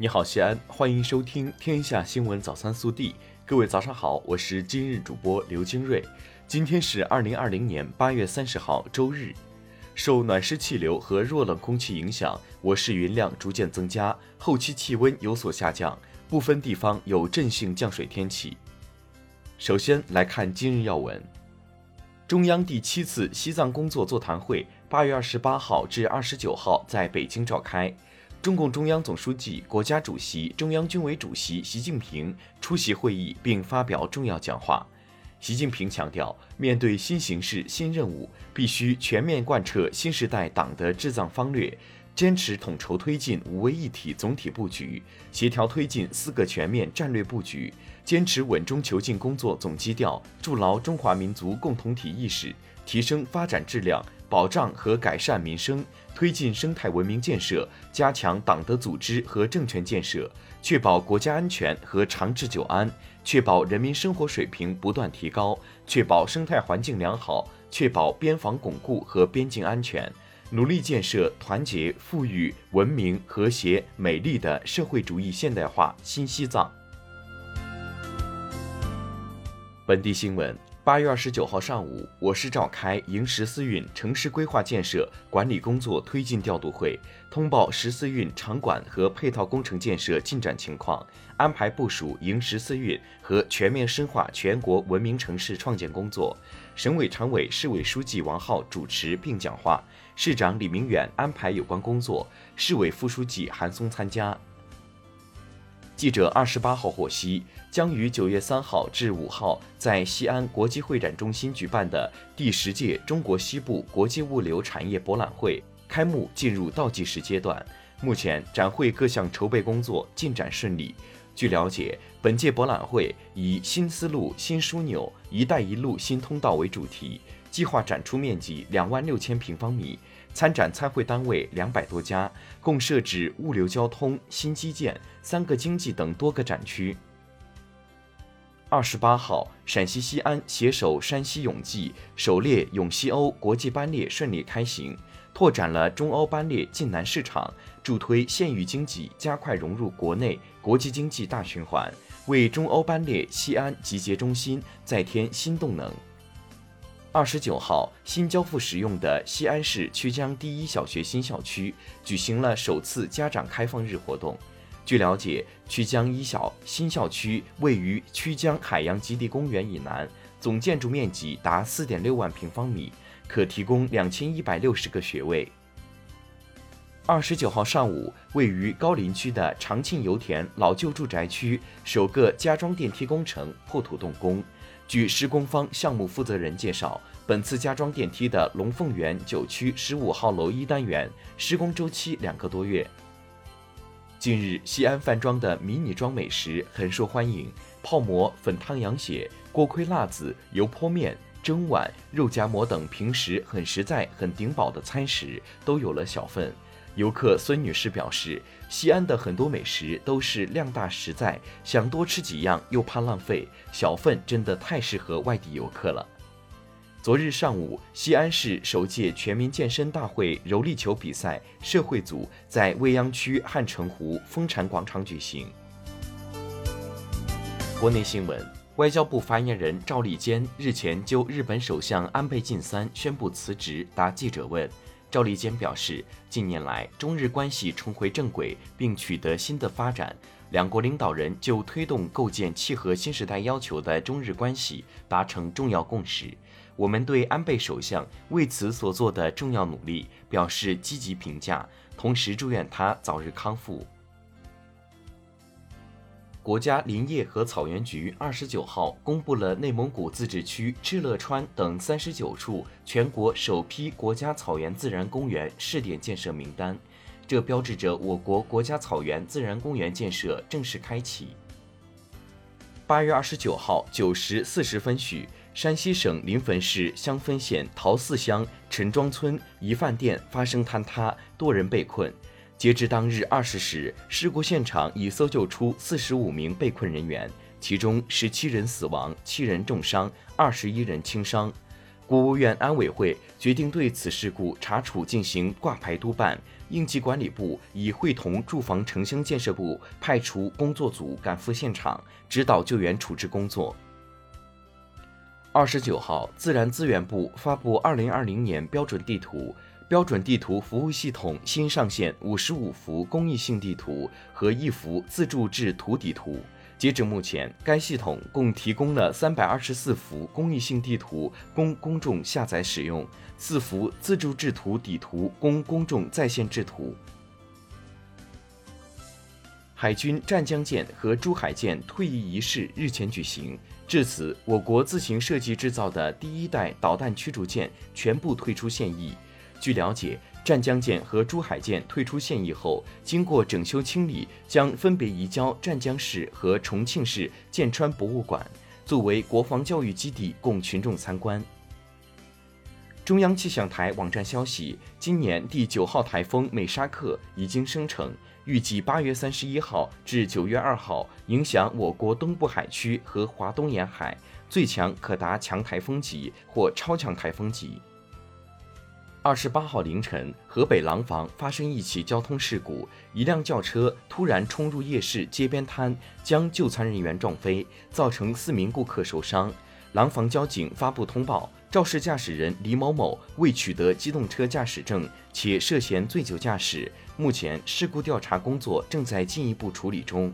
你好，西安，欢迎收听《天下新闻早餐速递》。各位早上好，我是今日主播刘金瑞。今天是二零二零年八月三十号，周日。受暖湿气流和弱冷空气影响，我市云量逐渐增加，后期气温有所下降，部分地方有阵性降水天气。首先来看今日要闻：中央第七次西藏工作座谈会八月二十八号至二十九号在北京召开。中共中央总书记、国家主席、中央军委主席习近平出席会议并发表重要讲话。习近平强调，面对新形势、新任务，必须全面贯彻新时代党的治藏方略，坚持统筹推进五位一体总体布局，协调推进四个全面战略布局，坚持稳中求进工作总基调，筑牢中华民族共同体意识，提升发展质量。保障和改善民生，推进生态文明建设，加强党的组织和政权建设，确保国家安全和长治久安，确保人民生活水平不断提高，确保生态环境良好，确保边防巩固和边境安全，努力建设团结、富裕、文明、和谐、美丽的社会主义现代化新西藏。本地新闻。八月二十九号上午，我市召开迎十四运城市规划建设管理工作推进调度会，通报十四运场馆和配套工程建设进展情况，安排部署迎十四运和全面深化全国文明城市创建工作。省委常委、市委书记王浩主持并讲话，市长李明远安排有关工作，市委副书记韩松参加。记者二十八号获悉，将于九月三号至五号在西安国际会展中心举办的第十届中国西部国际物流产业博览会开幕进入倒计时阶段。目前，展会各项筹备工作进展顺利。据了解，本届博览会以“新思路、新枢纽、一带一路新通道”为主题，计划展出面积两万六千平方米。参展参会单位两百多家，共设置物流交通、新基建、三个经济等多个展区。二十八号，陕西西安携手山西永济，首列永西欧国际班列顺利开行，拓展了中欧班列晋南市场，助推县域经济加快融入国内国际经济大循环，为中欧班列西安集结中心再添新动能。二十九号，新交付使用的西安市曲江第一小学新校区举行了首次家长开放日活动。据了解，曲江一小新校区位于曲江海洋极地公园以南，总建筑面积达四点六万平方米，可提供两千一百六十个学位。二十九号上午，位于高陵区的长庆油田老旧住宅区首个加装电梯工程破土动工。据施工方项目负责人介绍，本次加装电梯的龙凤园九区十五号楼一单元施工周期两个多月。近日，西安饭庄的迷你装美食很受欢迎，泡馍、粉汤羊血、锅盔辣子、油泼面、蒸碗、肉夹馍等平时很实在、很顶饱的餐食都有了小份。游客孙女士表示，西安的很多美食都是量大实在，想多吃几样又怕浪费，小份真的太适合外地游客了。昨日上午，西安市首届全民健身大会柔力球比赛社会组在未央区汉城湖丰禅广场举行。国内新闻，外交部发言人赵立坚日前就日本首相安倍晋三宣布辞职答记者问。赵立坚表示，近年来中日关系重回正轨，并取得新的发展。两国领导人就推动构建契合新时代要求的中日关系达成重要共识。我们对安倍首相为此所做的重要努力表示积极评价，同时祝愿他早日康复。国家林业和草原局二十九号公布了内蒙古自治区敕勒川等三十九处全国首批国家草原自然公园试点建设名单，这标志着我国国家草原自然公园建设正式开启。八月二十九号九时四十分许，山西省临汾市襄汾县陶寺乡陈庄村一饭店发生坍塌，多人被困。截至当日二十时，事故现场已搜救出四十五名被困人员，其中十七人死亡，七人重伤，二十一人轻伤。国务院安委会决定对此事故查处进行挂牌督办，应急管理部已会同住房城乡建设部派出工作组赶赴现场，指导救援处置工作。二十九号，自然资源部发布二零二零年标准地图，标准地图服务系统新上线五十五幅公益性地图和一幅自助制图底图。截至目前，该系统共提供了三百二十四幅公益性地图供公众下载使用，四幅自助制图底图供公众在线制图。海军湛江舰和珠海舰退役仪式日前举行，至此，我国自行设计制造的第一代导弹驱逐舰全部退出现役。据了解。湛江舰和珠海舰退出现役后，经过整修清理，将分别移交湛江市和重庆市舰川博物馆，作为国防教育基地供群众参观。中央气象台网站消息，今年第九号台风美沙克已经生成，预计八月三十一号至九月二号影响我国东部海区和华东沿海，最强可达强台风级或超强台风级。二十八号凌晨，河北廊坊发生一起交通事故，一辆轿车突然冲入夜市街边摊，将就餐人员撞飞，造成四名顾客受伤。廊坊交警发布通报，肇事驾驶人李某某未取得机动车驾驶证，且涉嫌醉酒驾驶。目前，事故调查工作正在进一步处理中。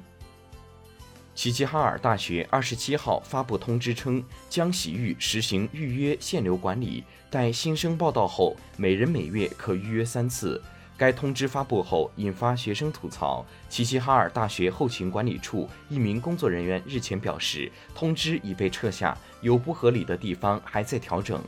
齐齐哈尔大学二十七号发布通知称，将洗浴实行预约限流管理，待新生报到后，每人每月可预约三次。该通知发布后，引发学生吐槽。齐齐哈尔大学后勤管理处一名工作人员日前表示，通知已被撤下，有不合理的地方还在调整。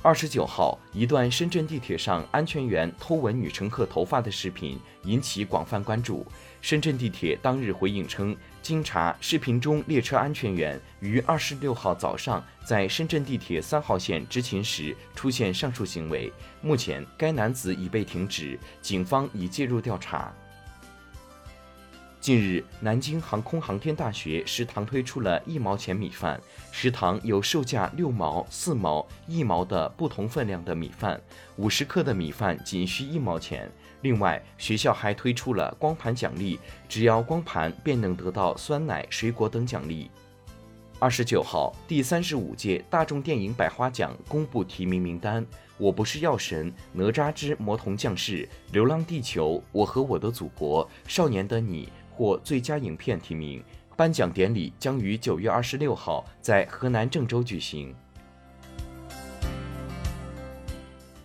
二十九号，一段深圳地铁上安全员偷吻女乘客头发的视频引起广泛关注。深圳地铁当日回应称，经查，视频中列车安全员于二十六号早上在深圳地铁三号线执勤时出现上述行为。目前，该男子已被停职，警方已介入调查。近日，南京航空航天大学食堂推出了一毛钱米饭，食堂有售价六毛、四毛、一毛的不同分量的米饭，五十克的米饭仅需一毛钱。另外，学校还推出了光盘奖励，只要光盘便能得到酸奶、水果等奖励。二十九号，第三十五届大众电影百花奖公布提名名单，《我不是药神》《哪吒之魔童降世》《流浪地球》《我和我的祖国》《少年的你》获最佳影片提名。颁奖典礼将于九月二十六号在河南郑州举行。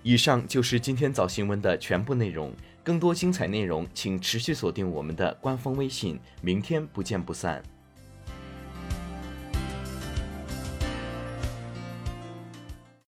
以上就是今天早新闻的全部内容，更多精彩内容请持续锁定我们的官方微信。明天不见不散。